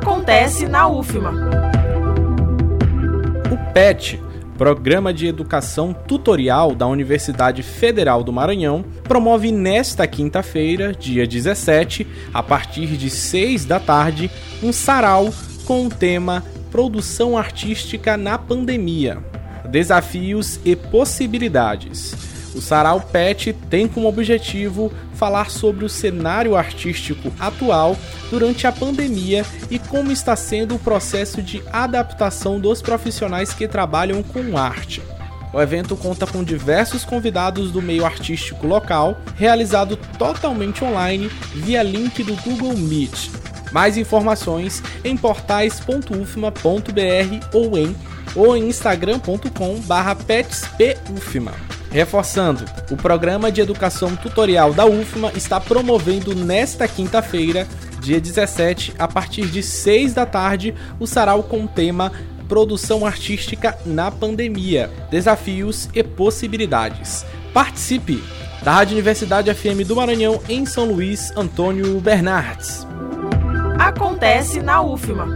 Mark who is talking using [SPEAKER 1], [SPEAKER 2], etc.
[SPEAKER 1] Acontece na UFMA.
[SPEAKER 2] O PET, Programa de Educação Tutorial da Universidade Federal do Maranhão, promove nesta quinta-feira, dia 17, a partir de 6 da tarde, um sarau com o tema Produção Artística na Pandemia. Desafios e possibilidades. O Sarau PET tem como objetivo falar sobre o cenário artístico atual durante a pandemia e como está sendo o processo de adaptação dos profissionais que trabalham com arte. O evento conta com diversos convidados do meio artístico local, realizado totalmente online via link do Google Meet. Mais informações em portais.ufma.br ou em ou em instagram.com/petspufma. Reforçando, o programa de educação tutorial da UFMA está promovendo nesta quinta-feira, dia 17, a partir de 6 da tarde, o sarau com o tema Produção Artística na Pandemia: Desafios e Possibilidades. Participe! Da Rádio Universidade FM do Maranhão, em São Luís, Antônio Bernardes.
[SPEAKER 1] Acontece na UFMA.